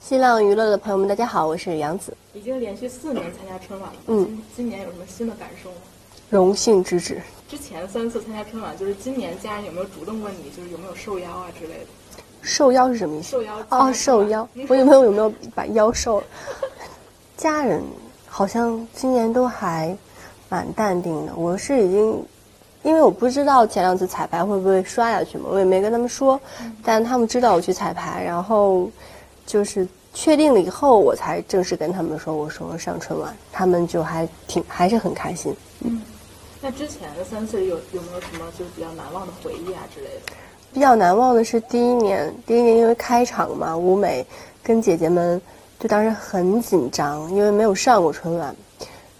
新浪娱乐的朋友们，大家好，我是杨紫。已经连续四年参加春晚了，嗯，今年有什么新的感受吗？荣幸之至。之前三次参加春晚，就是今年家人有没有主动问你，就是有没有受邀啊之类的？受邀是什么意思？受邀哦，受邀。我有没有有没有把腰瘦了？家人好像今年都还蛮淡定的。我是已经，因为我不知道前两次彩排会不会刷下去嘛，我也没跟他们说，但他们知道我去彩排，然后就是确定了以后，我才正式跟他们说，我说上春晚，他们就还挺还是很开心。嗯。那之前的三次有有没有什么就是比较难忘的回忆啊之类的？比较难忘的是第一年，第一年因为开场嘛，舞美跟姐姐们就当时很紧张，因为没有上过春晚，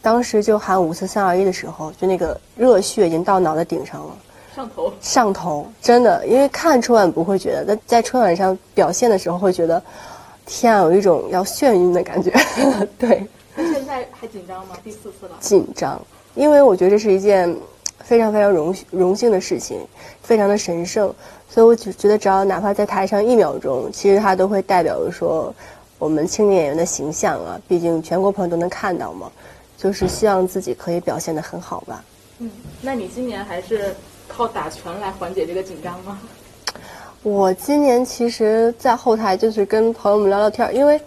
当时就喊五四三二一的时候，就那个热血已经到脑袋顶上了，上头，上头，真的，因为看春晚不会觉得，但在春晚上表现的时候会觉得，天啊，有一种要眩晕的感觉，对。那现在还紧张吗？第四次了。紧张。因为我觉得这是一件非常非常荣荣幸的事情，非常的神圣，所以我就觉得只要哪怕在台上一秒钟，其实它都会代表着说我们青年演员的形象啊。毕竟全国朋友都能看到嘛，就是希望自己可以表现的很好吧。嗯，那你今年还是靠打拳来缓解这个紧张吗？我今年其实，在后台就是跟朋友们聊聊天，因为。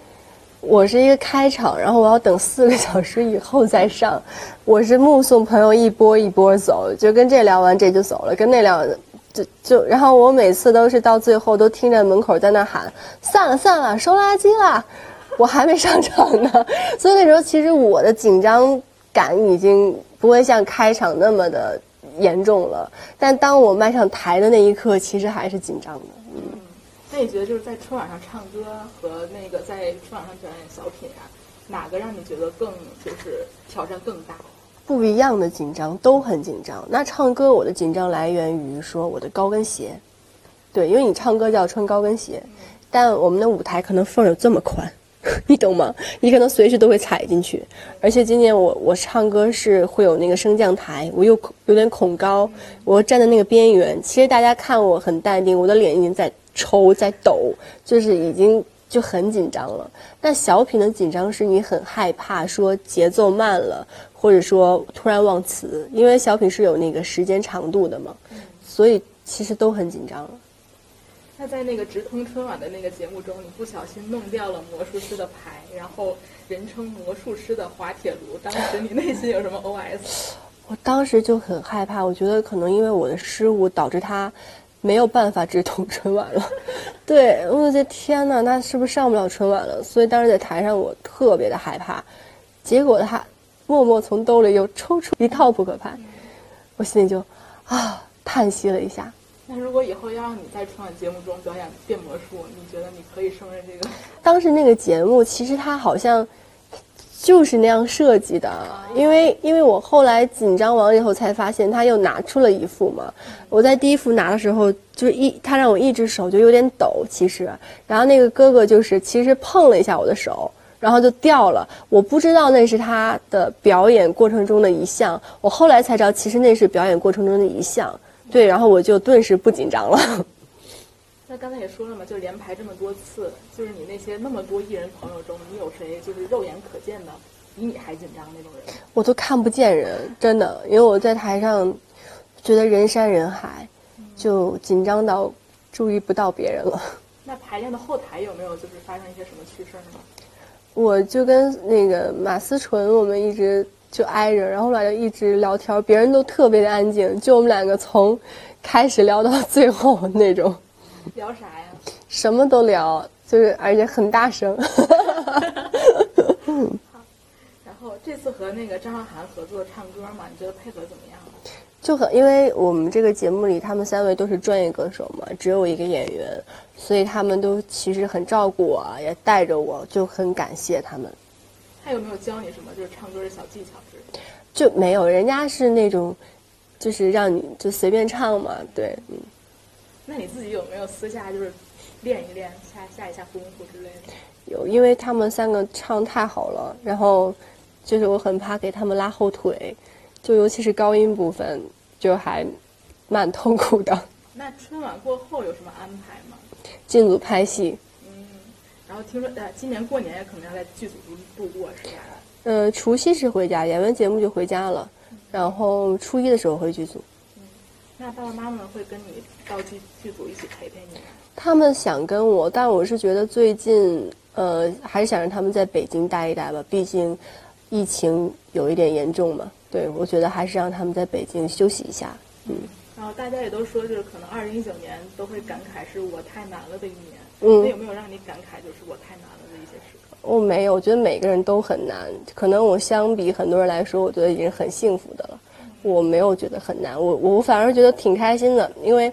我是一个开场，然后我要等四个小时以后再上。我是目送朋友一波一波走，就跟这聊完这就走了，跟那聊就就，然后我每次都是到最后都听着门口在那喊散了散了，收垃圾了，我还没上场呢。所以那时候其实我的紧张感已经不会像开场那么的严重了，但当我迈上台的那一刻，其实还是紧张的。嗯。那你觉得就是在春晚上唱歌和那个在春晚上表演小品啊，哪个让你觉得更就是挑战更大？不一样的紧张都很紧张。那唱歌我的紧张来源于说我的高跟鞋，对，因为你唱歌就要穿高跟鞋，但我们的舞台可能缝有这么宽，你懂吗？你可能随时都会踩进去。而且今年我我唱歌是会有那个升降台，我又有点恐高，我站在那个边缘。其实大家看我很淡定，我的脸已经在。抽在抖，就是已经就很紧张了。但小品的紧张是你很害怕说节奏慢了，或者说突然忘词，因为小品是有那个时间长度的嘛，所以其实都很紧张。那在那个直通春晚的那个节目中，你不小心弄掉了魔术师的牌，然后人称魔术师的滑铁卢，当时你内心有什么 OS？我当时就很害怕，我觉得可能因为我的失误导致他。没有办法直通春晚了，对，我觉得天哪，那是不是上不了春晚了？所以当时在台上我特别的害怕，结果他默默从兜里又抽出一套扑克牌，我心里就啊叹息了一下。那如果以后要让你在春晚节目中表演变魔术，你觉得你可以胜任这个？当时那个节目其实他好像。就是那样设计的，因为因为我后来紧张完以后才发现他又拿出了一副嘛。我在第一副拿的时候，就是一他让我一只手就有点抖，其实，然后那个哥哥就是其实碰了一下我的手，然后就掉了。我不知道那是他的表演过程中的一项，我后来才知道其实那是表演过程中的一项。对，然后我就顿时不紧张了。那刚才也说了嘛，就连排这么多次，就是你那些那么多艺人朋友中，你有谁就是肉眼可见的比你还紧张那种人？我都看不见人，真的，因为我在台上觉得人山人海，就紧张到注意不到别人了。那排练的后台有没有就是发生一些什么趣事呢？我就跟那个马思纯，我们一直就挨着，然后我俩就一直聊天，别人都特别的安静，就我们两个从开始聊到最后那种。聊啥呀？什么都聊，就是而且很大声。好，然后这次和那个张韶涵合作唱歌嘛，你觉得配合怎么样？就很，因为我们这个节目里，他们三位都是专业歌手嘛，只有一个演员，所以他们都其实很照顾我，也带着我，就很感谢他们。他有没有教你什么就是唱歌的小技巧之类的？就没有，人家是那种，就是让你就随便唱嘛，对，嗯。那你自己有没有私下就是练一练下下一下功夫之类的？有，因为他们三个唱太好了，然后就是我很怕给他们拉后腿，就尤其是高音部分，就还蛮痛苦的。那春晚过后有什么安排吗？进组拍戏，嗯，然后听说呃，今年过年也可能要在剧组度度过，是吧？呃，除夕是回家，演完节目就回家了，然后初一的时候回剧组。那爸爸妈妈会跟你到剧剧组一起陪陪你吗？他们想跟我，但我是觉得最近，呃，还是想让他们在北京待一待吧，毕竟疫情有一点严重嘛。对，我觉得还是让他们在北京休息一下。嗯，然后大家也都说，就是可能二零一九年都会感慨是我太难了的一年。嗯那有没有让你感慨就是我太难了的一些时刻？我没有，我觉得每个人都很难。可能我相比很多人来说，我觉得已经很幸福的了。我没有觉得很难，我我反而觉得挺开心的，因为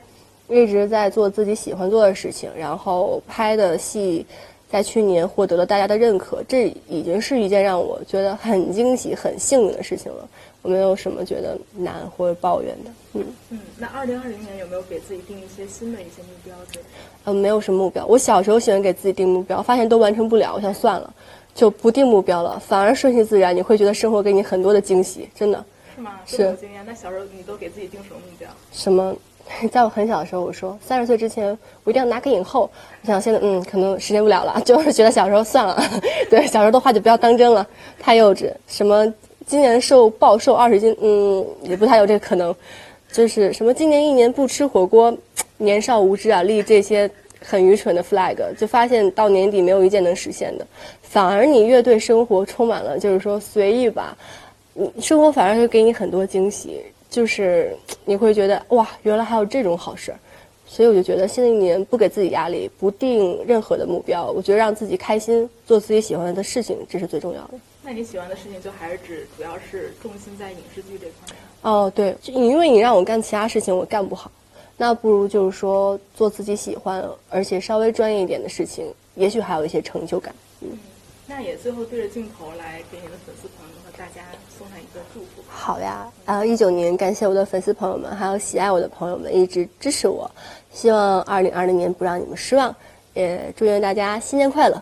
一直在做自己喜欢做的事情，然后拍的戏在去年获得了大家的认可，这已经是一件让我觉得很惊喜、很幸运的事情了。我没有什么觉得难或者抱怨的，嗯嗯，那二零二零年有没有给自己定一些新的一些目标之类的？呃，没有什么目标。我小时候喜欢给自己定目标，发现都完成不了，我想算了，就不定目标了，反而顺其自然，你会觉得生活给你很多的惊喜，真的。是吗？是这么有经验。那小时候你都给自己定什么目标？什么？在我很小的时候，我说三十岁之前我一定要拿个影后。我想现在嗯，可能实现不了了，就是觉得小时候算了，对，小时候的话就不要当真了，太幼稚。什么今年瘦暴瘦二十斤，嗯，也不太有这个可能。就是什么今年一年不吃火锅，年少无知啊，立这些很愚蠢的 flag，就发现到年底没有一件能实现的。反而你越对生活充满了就是说随意吧，你生活反而会给你很多惊喜，就是你会觉得哇，原来还有这种好事儿。所以我就觉得新的一年不给自己压力，不定任何的目标，我觉得让自己开心，做自己喜欢的事情，这是最重要的。那你喜欢的事情就还是指主要是重心在影视剧这块面。哦，对，就因为你让我干其他事情，我干不好，那不如就是说做自己喜欢而且稍微专业一点的事情，也许还有一些成就感。嗯，那也最后对着镜头来给你的粉丝朋友和大家送上一个祝福。好呀，啊，一九年感谢我的粉丝朋友们，还有喜爱我的朋友们一直支持我，希望二零二零年不让你们失望，也祝愿大家新年快乐。